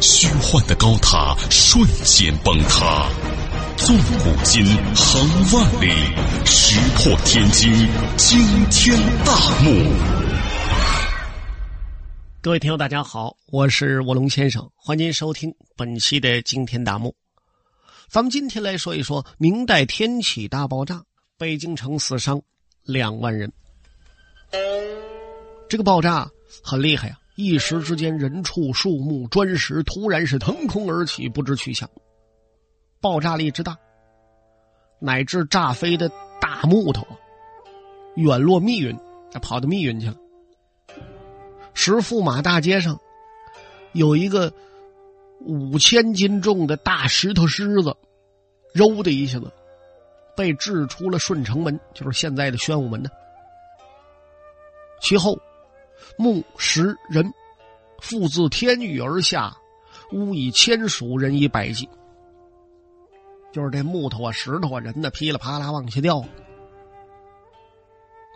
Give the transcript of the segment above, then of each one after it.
虚幻的高塔瞬间崩塌，纵古今，横万里，石破天惊，惊天大幕。各位听友，大家好，我是卧龙先生，欢迎收听本期的惊天大幕。咱们今天来说一说明代天启大爆炸，北京城死伤两万人。这个爆炸很厉害呀。一时之间，人畜、树木、砖石突然是腾空而起，不知去向。爆炸力之大，乃至炸飞的大木头啊，远落密云，跑到密云去了。石驸马大街上有一个五千斤重的大石头狮子，揉的一下子被掷出了顺城门，就是现在的宣武门呢。其后。木石人，复自天宇而下，屋以千数，人以百计。就是这木头啊、石头啊、人呢，噼里啪啦往下掉。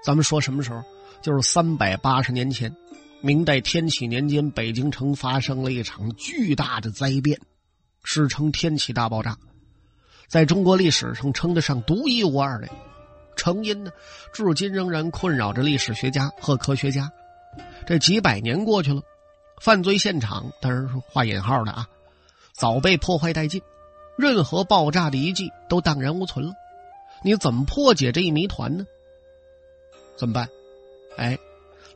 咱们说什么时候？就是三百八十年前，明代天启年间，北京城发生了一场巨大的灾变，史称天启大爆炸，在中国历史上称得上独一无二的。成因呢，至今仍然困扰着历史学家和科学家。这几百年过去了，犯罪现场当然是画引号的啊，早被破坏殆尽，任何爆炸的遗迹都荡然无存了。你怎么破解这一谜团呢？怎么办？哎，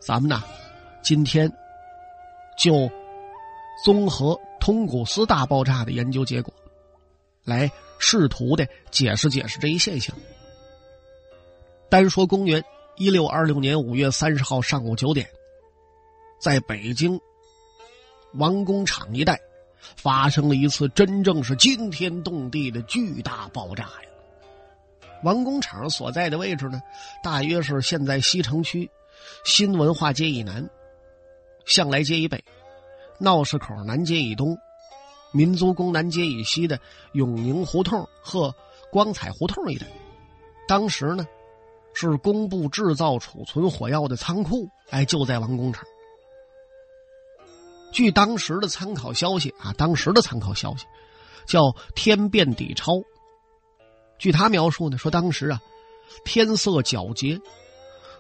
咱们呢，今天就综合通古斯大爆炸的研究结果，来试图的解释解释这一现象。单说公元一六二六年五月三十号上午九点。在北京王工厂一带，发生了一次真正是惊天动地的巨大爆炸呀！王工厂所在的位置呢，大约是现在西城区新文化街以南、向来街以北、闹市口南街以东、民族宫南街以西的永宁胡同和光彩胡同一带。当时呢，是工部制造储存火药的仓库，哎，就在王工厂。据当时的参考消息啊，当时的参考消息叫《天变底钞》。据他描述呢，说当时啊，天色皎洁，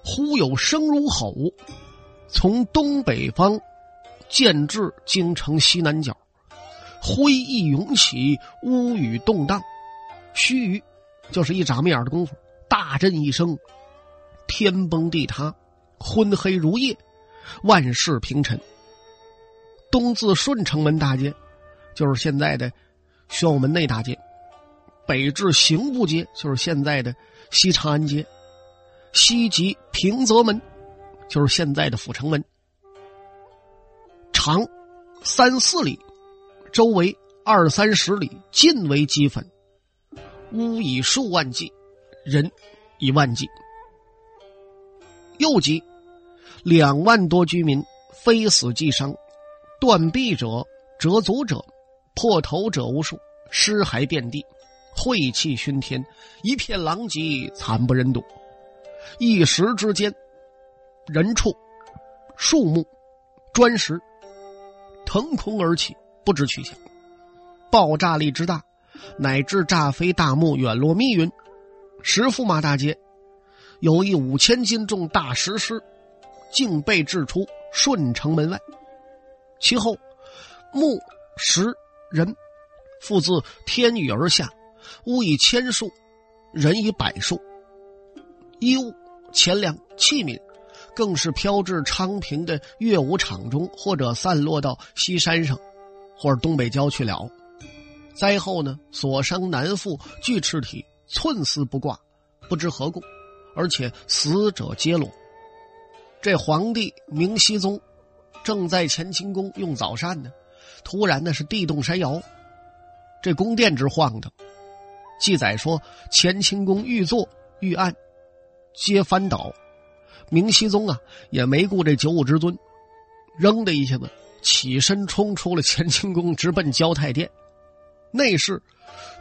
忽有声如吼，从东北方渐至京城西南角，灰意涌起，乌雨动荡。须臾，就是一眨眼的功夫，大震一声，天崩地塌，昏黑如夜，万事平沉。东自顺城门大街，就是现在的宣武门内大街；北至刑部街，就是现在的西长安街；西及平泽门，就是现在的阜成门。长三四里，周围二三十里尽为齑粉，屋以数万计，人以万计。又及两万多居民非死即伤。断臂者、折足者、破头者无数，尸骸遍地，晦气熏天，一片狼藉，惨不忍睹。一时之间，人畜、树木、砖石腾空而起，不知去向。爆炸力之大，乃至炸飞大木，远落密云。石驸马大街有一五千斤重大石狮，竟被掷出顺城门外。其后，木石人复自天宇而下，屋以千数，人以百数。衣物、钱粮、器皿，更是飘至昌平的乐舞场中，或者散落到西山上，或者东北郊去了。灾后呢，所伤难复，锯翅体寸丝不挂，不知何故，而且死者皆裸。这皇帝明熹宗。正在乾清宫用早膳呢，突然呢是地动山摇，这宫殿直晃荡，记载说，乾清宫御座、御案皆翻倒，明熹宗啊也没顾这九五之尊，扔的一下子起身冲出了乾清宫，直奔交泰殿。内侍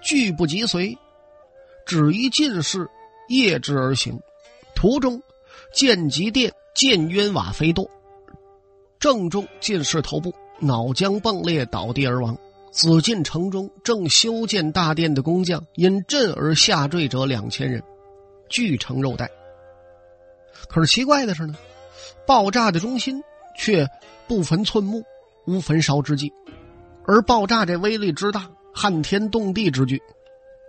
拒不及随，只一进士夜之而行，途中见吉殿见冤瓦飞堕，正中进士头部脑浆迸裂，倒地而亡。紫禁城中正修建大殿的工匠因震而下坠者两千人，俱成肉带。可是奇怪的是呢，爆炸的中心却不焚寸木，无焚烧之际，而爆炸这威力之大，撼天动地之巨，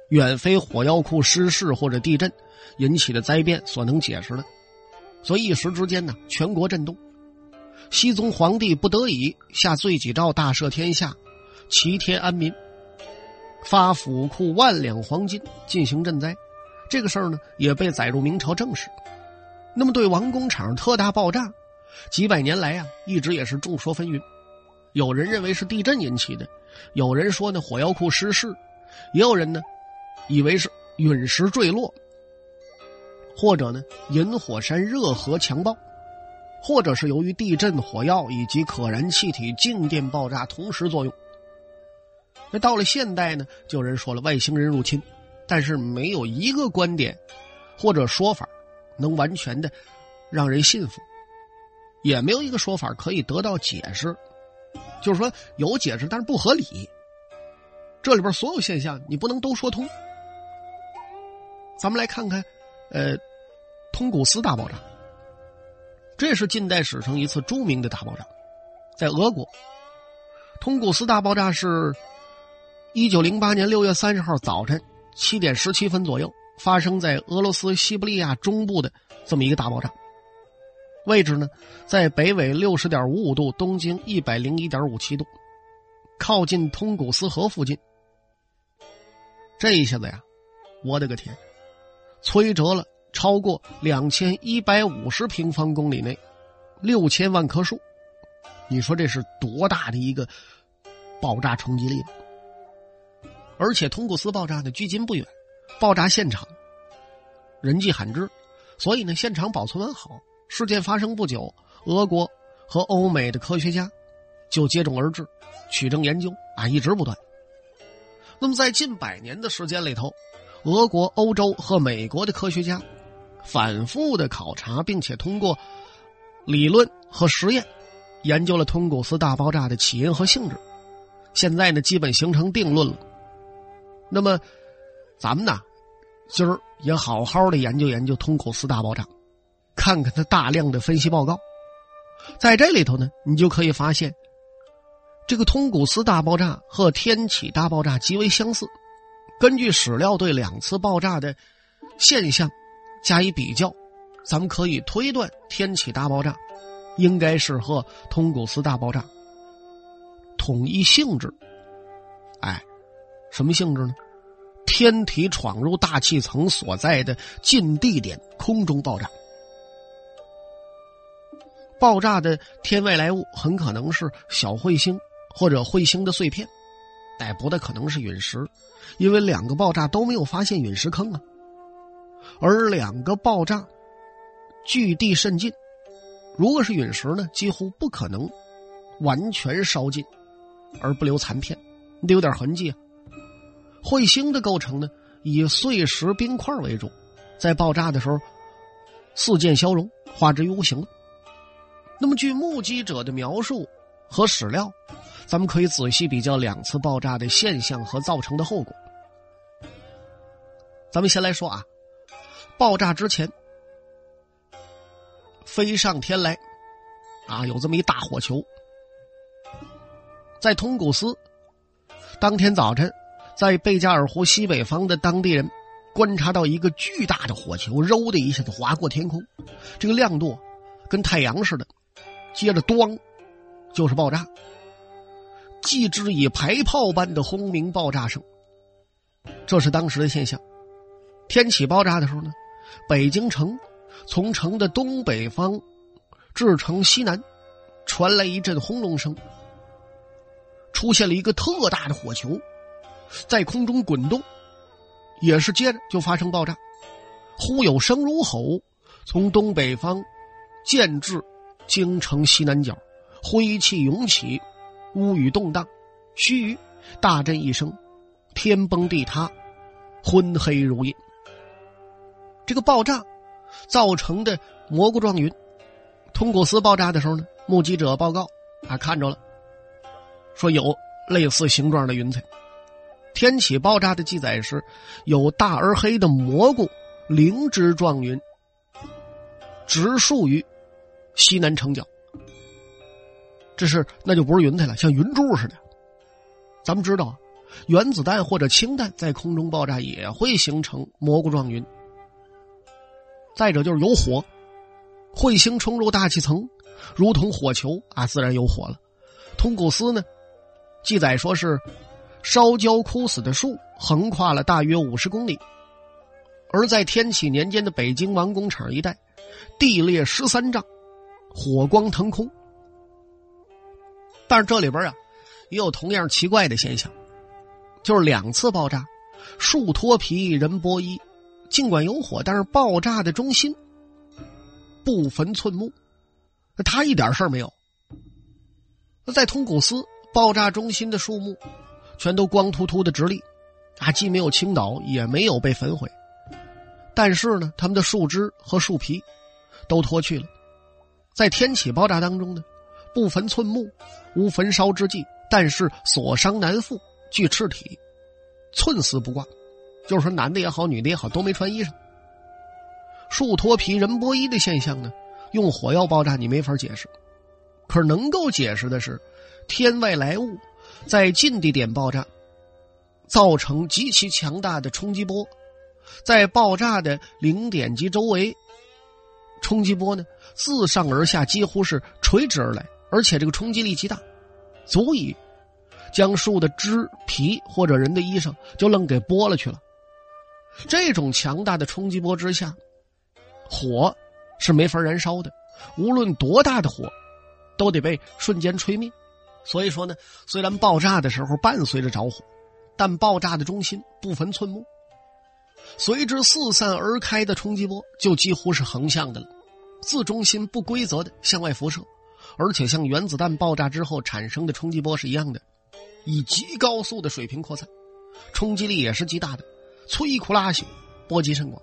远非火药库失事或者地震引起的灾变所能解释的。所以一时之间呢，全国震动。熹宗皇帝不得已下罪己诏，大赦天下。齐天安民，发府库万两黄金进行赈灾，这个事儿呢也被载入明朝正史。那么对王工厂特大爆炸，几百年来啊一直也是众说纷纭。有人认为是地震引起的，有人说呢火药库失事，也有人呢以为是陨石坠落，或者呢引火山热核强爆，或者是由于地震、火药以及可燃气体静电爆炸同时作用。那到了现代呢，就有人说了外星人入侵，但是没有一个观点或者说法能完全的让人信服，也没有一个说法可以得到解释。就是说有解释，但是不合理。这里边所有现象你不能都说通。咱们来看看，呃，通古斯大爆炸，这是近代史上一次著名的大爆炸，在俄国，通古斯大爆炸是。一九零八年六月三十号早晨七点十七分左右，发生在俄罗斯西伯利亚中部的这么一个大爆炸。位置呢，在北纬六十点五五度，东经一百零一点五七度，靠近通古斯河附近。这一下子呀，我的个天，摧折了超过两千一百五十平方公里内六千万棵树。你说这是多大的一个爆炸冲击力？而且通古斯爆炸呢，距今不远，爆炸现场人迹罕至，所以呢，现场保存完好。事件发生不久，俄国和欧美的科学家就接踵而至，取证研究啊，一直不断。那么在近百年的时间里头，俄国、欧洲和美国的科学家反复的考察，并且通过理论和实验研究了通古斯大爆炸的起因和性质。现在呢，基本形成定论了。那么，咱们呢，今儿也好好的研究研究通古斯大爆炸，看看它大量的分析报告。在这里头呢，你就可以发现，这个通古斯大爆炸和天启大爆炸极为相似。根据史料对两次爆炸的现象加以比较，咱们可以推断天启大爆炸应该是和通古斯大爆炸统一性质。哎，什么性质呢？天体闯入大气层所在的近地点空中爆炸，爆炸的天外来物很可能是小彗星或者彗星的碎片，但不太可能是陨石，因为两个爆炸都没有发现陨石坑啊。而两个爆炸距地甚近，如果是陨石呢，几乎不可能完全烧尽而不留残片，你得有点痕迹啊。彗星的构成呢，以碎石冰块为主，在爆炸的时候，四溅消融，化之于无形。那么，据目击者的描述和史料，咱们可以仔细比较两次爆炸的现象和造成的后果。咱们先来说啊，爆炸之前，飞上天来，啊，有这么一大火球，在通古斯，当天早晨。在贝加尔湖西北方的当地人观察到一个巨大的火球，揉的一下子划过天空，这个亮度跟太阳似的。接着，咣，就是爆炸，继之以排炮般的轰鸣爆炸声。这是当时的现象。天启爆炸的时候呢，北京城从城的东北方至城西南传来一阵轰隆声，出现了一个特大的火球。在空中滚动，也是接着就发生爆炸，忽有声如吼，从东北方渐至京城西南角，灰气涌起，乌雨动荡，须臾大震一声，天崩地塌，昏黑如夜。这个爆炸造成的蘑菇状云，通古斯爆炸的时候呢，目击者报告啊看着了，说有类似形状的云彩。天启爆炸的记载是，有大而黑的蘑菇灵芝状云，直竖于西南城角。这是那就不是云彩了，像云柱似的。咱们知道，原子弹或者氢弹在空中爆炸也会形成蘑菇状云。再者就是有火，彗星冲入大气层，如同火球啊，自然有火了。通古斯呢，记载说是。烧焦枯死的树横跨了大约五十公里，而在天启年间的北京王工厂一带，地裂十三丈，火光腾空。但是这里边啊，也有同样奇怪的现象，就是两次爆炸，树脱皮人剥衣，尽管有火，但是爆炸的中心不焚寸木，他一点事儿没有。在通古斯爆炸中心的树木。全都光秃秃的直立，啊，既没有倾倒，也没有被焚毁。但是呢，他们的树枝和树皮都脱去了。在天启爆炸当中呢，不焚寸木，无焚烧之际，但是所伤难复，具赤体，寸丝不挂。就是说，男的也好，女的也好，都没穿衣裳。树脱皮，人剥衣的现象呢，用火药爆炸你没法解释。可是能够解释的是，天外来物。在近地点爆炸，造成极其强大的冲击波，在爆炸的零点及周围，冲击波呢自上而下几乎是垂直而来，而且这个冲击力极大，足以将树的枝皮或者人的衣裳就愣给剥了去了。这种强大的冲击波之下，火是没法燃烧的，无论多大的火，都得被瞬间吹灭。所以说呢，虽然爆炸的时候伴随着着火，但爆炸的中心不分寸木，随之四散而开的冲击波就几乎是横向的了，自中心不规则的向外辐射，而且像原子弹爆炸之后产生的冲击波是一样的，以极高速的水平扩散，冲击力也是极大的，摧枯拉朽，波及甚广。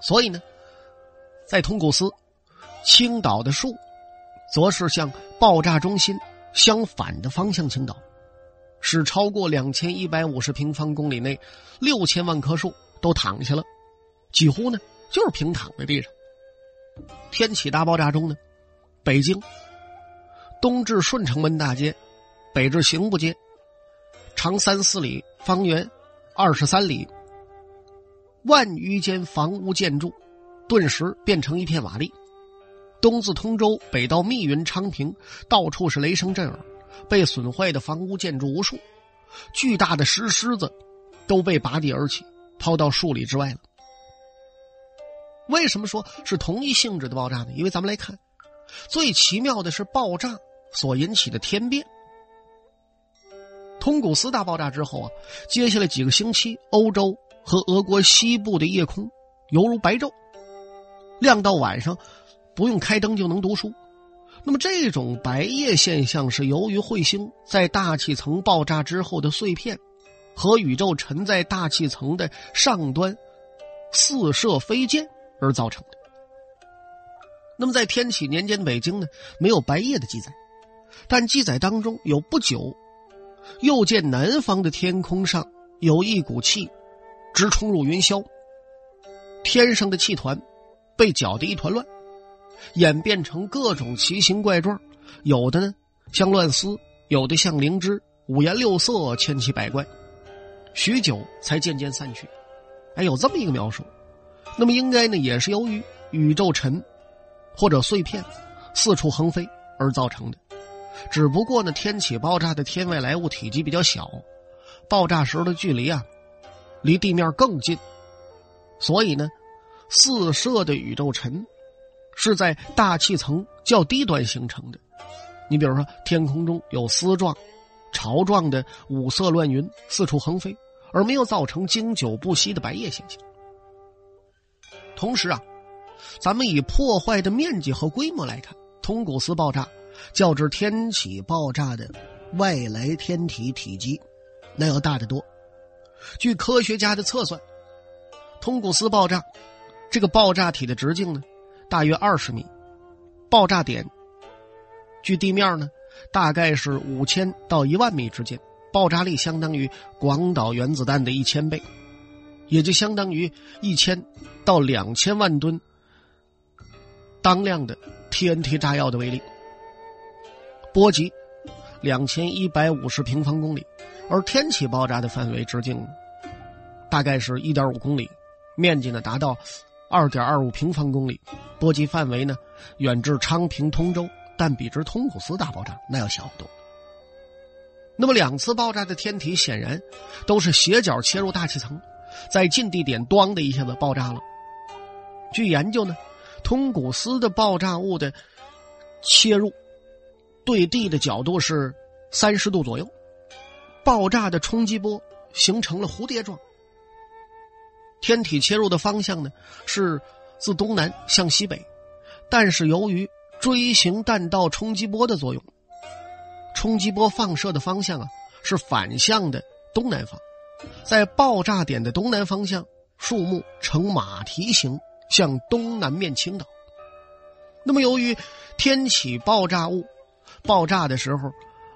所以呢，在通古斯，青岛的树，则是向爆炸中心。相反的方向倾倒，使超过两千一百五十平方公里内六千万棵树都躺下了，几乎呢就是平躺在地上。天启大爆炸中呢，北京东至顺城门大街，北至刑部街，长三四里，方圆二十三里，万余间房屋建筑顿时变成一片瓦砾。东自通州，北到密云、昌平，到处是雷声震耳，被损坏的房屋建筑无数，巨大的石狮子都被拔地而起，抛到数里之外了。为什么说是同一性质的爆炸呢？因为咱们来看，最奇妙的是爆炸所引起的天变。通古斯大爆炸之后啊，接下来几个星期，欧洲和俄国西部的夜空犹如白昼，亮到晚上。不用开灯就能读书，那么这种白夜现象是由于彗星在大气层爆炸之后的碎片，和宇宙沉在大气层的上端四射飞溅而造成的。那么在天启年间北京呢，没有白夜的记载，但记载当中有不久，又见南方的天空上有一股气，直冲入云霄，天上的气团被搅得一团乱。演变成各种奇形怪状，有的呢像乱丝，有的像灵芝，五颜六色，千奇百怪。许久才渐渐散去。哎，有这么一个描述。那么应该呢，也是由于宇宙尘或者碎片四处横飞而造成的。只不过呢，天启爆炸的天外来物体积比较小，爆炸时候的距离啊离地面更近，所以呢，四射的宇宙尘。是在大气层较低端形成的。你比如说，天空中有丝状、潮状的五色乱云四处横飞，而没有造成经久不息的白夜现象。同时啊，咱们以破坏的面积和规模来看，通古斯爆炸较之天启爆炸的外来天体体积那要大得多。据科学家的测算，通古斯爆炸这个爆炸体的直径呢，大约二十米，爆炸点距地面呢，大概是五千到一万米之间，爆炸力相当于广岛原子弹的一千倍。也就相当于一千到两千万吨当量的 TNT 炸药的威力，波及两千一百五十平方公里，而天启爆炸的范围直径大概是一点五公里，面积呢达到二点二五平方公里，波及范围呢远至昌平、通州，但比之通古斯大爆炸那要小得多。那么两次爆炸的天体显然都是斜角切入大气层。在近地点，咣的一下子爆炸了。据研究呢，通古斯的爆炸物的切入对地的角度是三十度左右，爆炸的冲击波形成了蝴蝶状。天体切入的方向呢是自东南向西北，但是由于锥形弹道冲击波的作用，冲击波放射的方向啊是反向的东南方。在爆炸点的东南方向，树木呈马蹄形向东南面倾倒。那么，由于天启爆炸物爆炸的时候，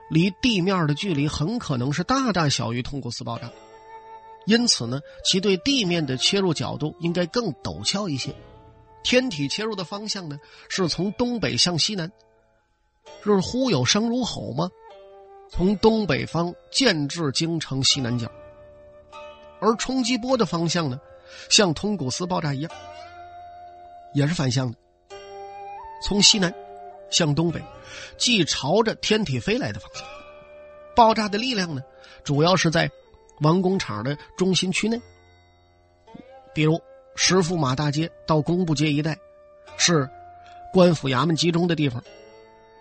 离地面的距离很可能是大大小于通古斯爆炸，因此呢，其对地面的切入角度应该更陡峭一些。天体切入的方向呢，是从东北向西南，就是忽有声如吼吗？从东北方建至京城西南角。而冲击波的方向呢，像通古斯爆炸一样，也是反向的，从西南向东北，即朝着天体飞来的方向。爆炸的力量呢，主要是在王工厂的中心区内，比如石驸马大街到工部街一带，是官府衙门集中的地方，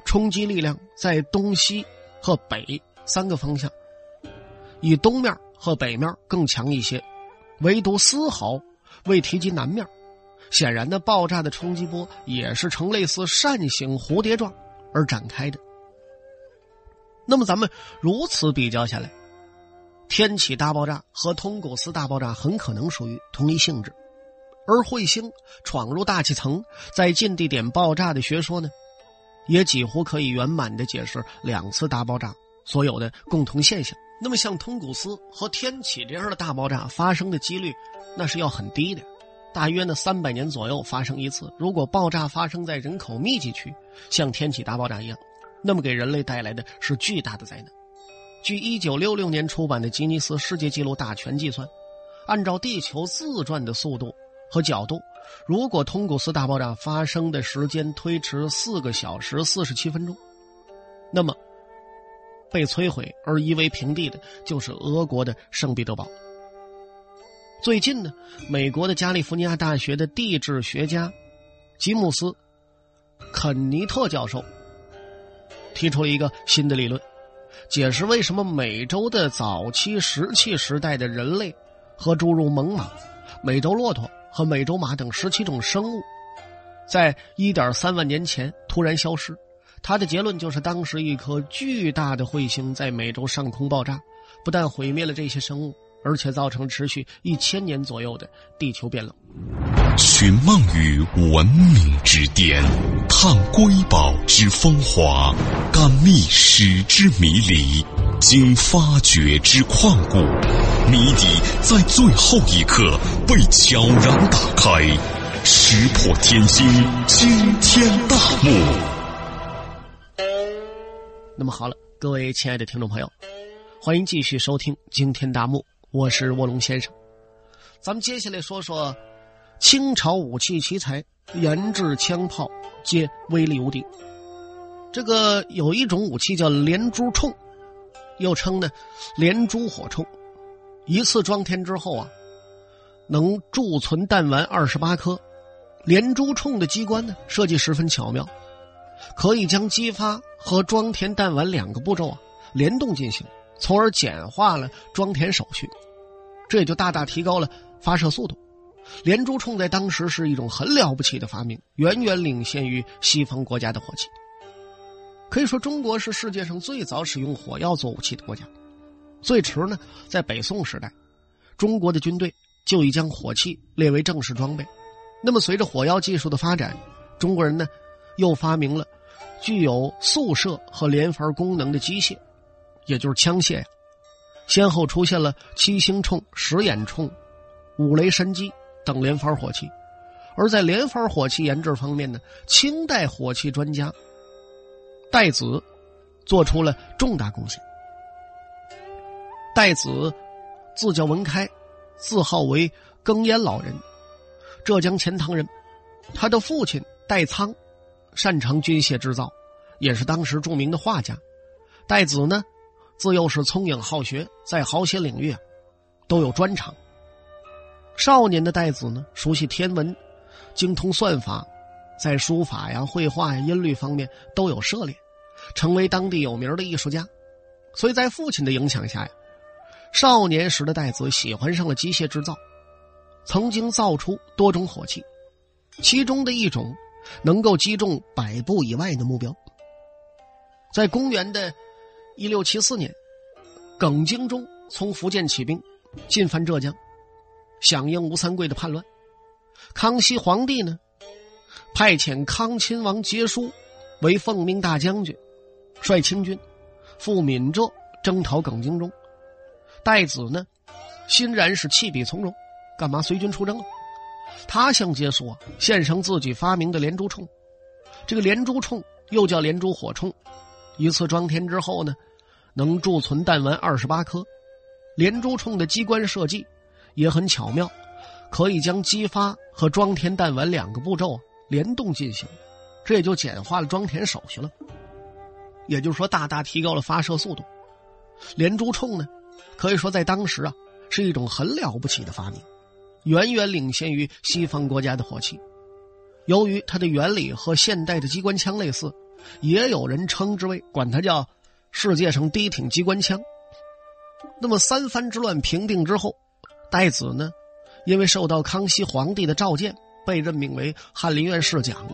冲击力量在东西和北三个方向，以东面。和北面更强一些，唯独丝毫未提及南面。显然呢，爆炸的冲击波也是呈类似扇形蝴蝶状而展开的。那么，咱们如此比较下来，天启大爆炸和通古斯大爆炸很可能属于同一性质，而彗星闯入大气层在近地点爆炸的学说呢，也几乎可以圆满的解释两次大爆炸所有的共同现象。那么，像通古斯和天启这样的大爆炸发生的几率，那是要很低的，大约呢三百年左右发生一次。如果爆炸发生在人口密集区，像天启大爆炸一样，那么给人类带来的是巨大的灾难。据一九六六年出版的吉尼斯世界纪录大全计算，按照地球自转的速度和角度，如果通古斯大爆炸发生的时间推迟四个小时四十七分钟，那么。被摧毁而夷为平地的，就是俄国的圣彼得堡。最近呢，美国的加利福尼亚大学的地质学家吉姆斯·肯尼特教授提出了一个新的理论，解释为什么美洲的早期石器时代的人类和诸如猛犸、美洲骆驼和美洲马等十七种生物，在一点三万年前突然消失。他的结论就是，当时一颗巨大的彗星在美洲上空爆炸，不但毁灭了这些生物，而且造成持续一千年左右的地球变冷。寻梦于文明之巅，探瑰宝之风华，感历史之迷离，经发掘之旷古，谜底在最后一刻被悄然打开，石破天惊，惊天大幕。那么好了，各位亲爱的听众朋友，欢迎继续收听《惊天大幕》，我是卧龙先生。咱们接下来说说清朝武器奇才研制枪炮，皆威力无敌。这个有一种武器叫连珠铳，又称呢连珠火铳，一次装填之后啊，能贮存弹丸二十八颗。连珠铳的机关呢设计十分巧妙。可以将激发和装填弹丸两个步骤啊联动进行，从而简化了装填手续。这也就大大提高了发射速度。连珠冲在当时是一种很了不起的发明，远远领先于西方国家的火器。可以说，中国是世界上最早使用火药做武器的国家。最迟呢，在北宋时代，中国的军队就已将火器列为正式装备。那么，随着火药技术的发展，中国人呢，又发明了具有速射和连发功能的机械，也就是枪械。先后出现了七星冲、十眼冲、五雷神机等连发火器。而在连发火器研制方面呢，清代火器专家。戴子做出了重大贡献。戴子字叫文开，字号为庚烟老人，浙江钱塘人。他的父亲戴仓擅长军械制造，也是当时著名的画家。戴子呢，自幼是聪颖好学，在好些领域啊都有专长。少年的戴子呢，熟悉天文，精通算法。在书法呀、绘画呀、音律方面都有涉猎，成为当地有名的艺术家。所以在父亲的影响下呀，少年时的戴子喜欢上了机械制造，曾经造出多种火器，其中的一种能够击中百步以外的目标。在公元的一六七四年，耿精忠从福建起兵，进犯浙江，响应吴三桂的叛乱。康熙皇帝呢？派遣康亲王杰书为奉命大将军，率清军赴闽浙征讨耿精忠。戴子呢，欣然是弃笔从戎，干嘛随军出征了？他向杰书啊献上自己发明的连珠冲。这个连珠冲又叫连珠火冲，一次装填之后呢，能贮存弹丸二十八颗。连珠冲的机关设计也很巧妙，可以将激发和装填弹丸两个步骤。联动进行，这也就简化了装填手续了。也就是说，大大提高了发射速度。连珠冲呢，可以说在当时啊是一种很了不起的发明，远远领先于西方国家的火器。由于它的原理和现代的机关枪类似，也有人称之为管它叫世界上第一挺机关枪。那么三藩之乱平定之后，戴子呢，因为受到康熙皇帝的召见。被任命为翰林院侍讲。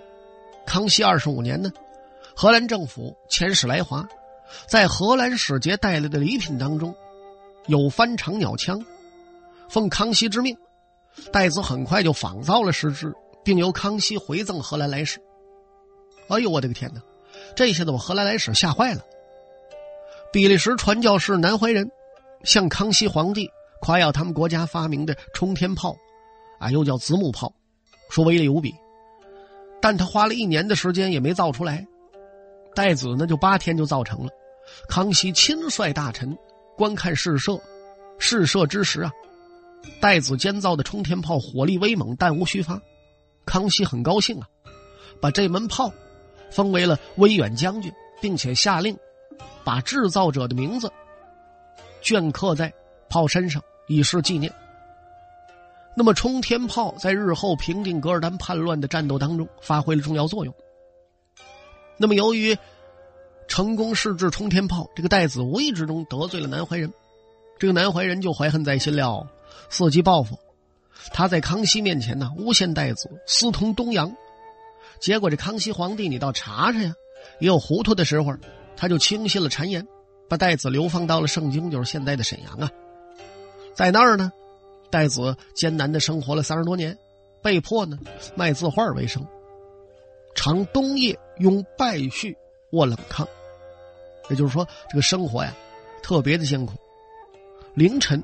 康熙二十五年呢，荷兰政府遣使来华，在荷兰使节带来的礼品当中，有翻长鸟枪。奉康熙之命，戴子很快就仿造了十支，并由康熙回赠荷兰来使。哎呦，我的个天哪！这下子我荷兰来使吓坏了。比利时传教士南怀仁向康熙皇帝夸耀他们国家发明的冲天炮，啊，又叫子母炮。说威力无比，但他花了一年的时间也没造出来。戴子呢，就八天就造成了。康熙亲率大臣观看试射，试射之时啊，戴子监造的冲天炮火力威猛，弹无虚发。康熙很高兴啊，把这门炮封为了威远将军，并且下令把制造者的名字镌刻在炮身上，以示纪念。那么，冲天炮在日后平定噶尔丹叛乱的战斗当中发挥了重要作用。那么，由于成功试制冲天炮，这个戴子无意之中得罪了南怀仁，这个南怀仁就怀恨在心了，伺机报复。他在康熙面前呢诬陷戴子私通东洋，结果这康熙皇帝你倒查查呀，也有糊涂的时候，他就轻信了谗言，把戴子流放到了盛京，就是现在的沈阳啊，在那儿呢。戴子艰难的生活了三十多年，被迫呢卖字画为生，常冬夜用败絮卧冷炕，也就是说这个生活呀特别的艰苦。凌晨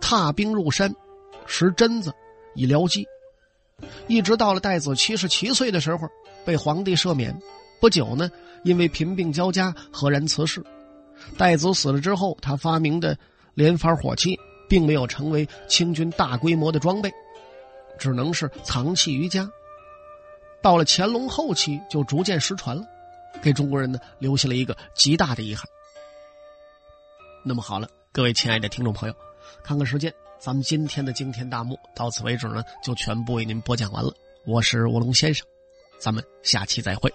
踏冰入山，拾榛子以疗饥，一直到了戴子七十七岁的时候被皇帝赦免。不久呢，因为贫病交加，赫然辞世。戴子死了之后，他发明的连发火器。并没有成为清军大规模的装备，只能是藏器于家。到了乾隆后期，就逐渐失传了，给中国人呢留下了一个极大的遗憾。那么好了，各位亲爱的听众朋友，看看时间，咱们今天的惊天大幕到此为止呢，就全部为您播讲完了。我是卧龙先生，咱们下期再会。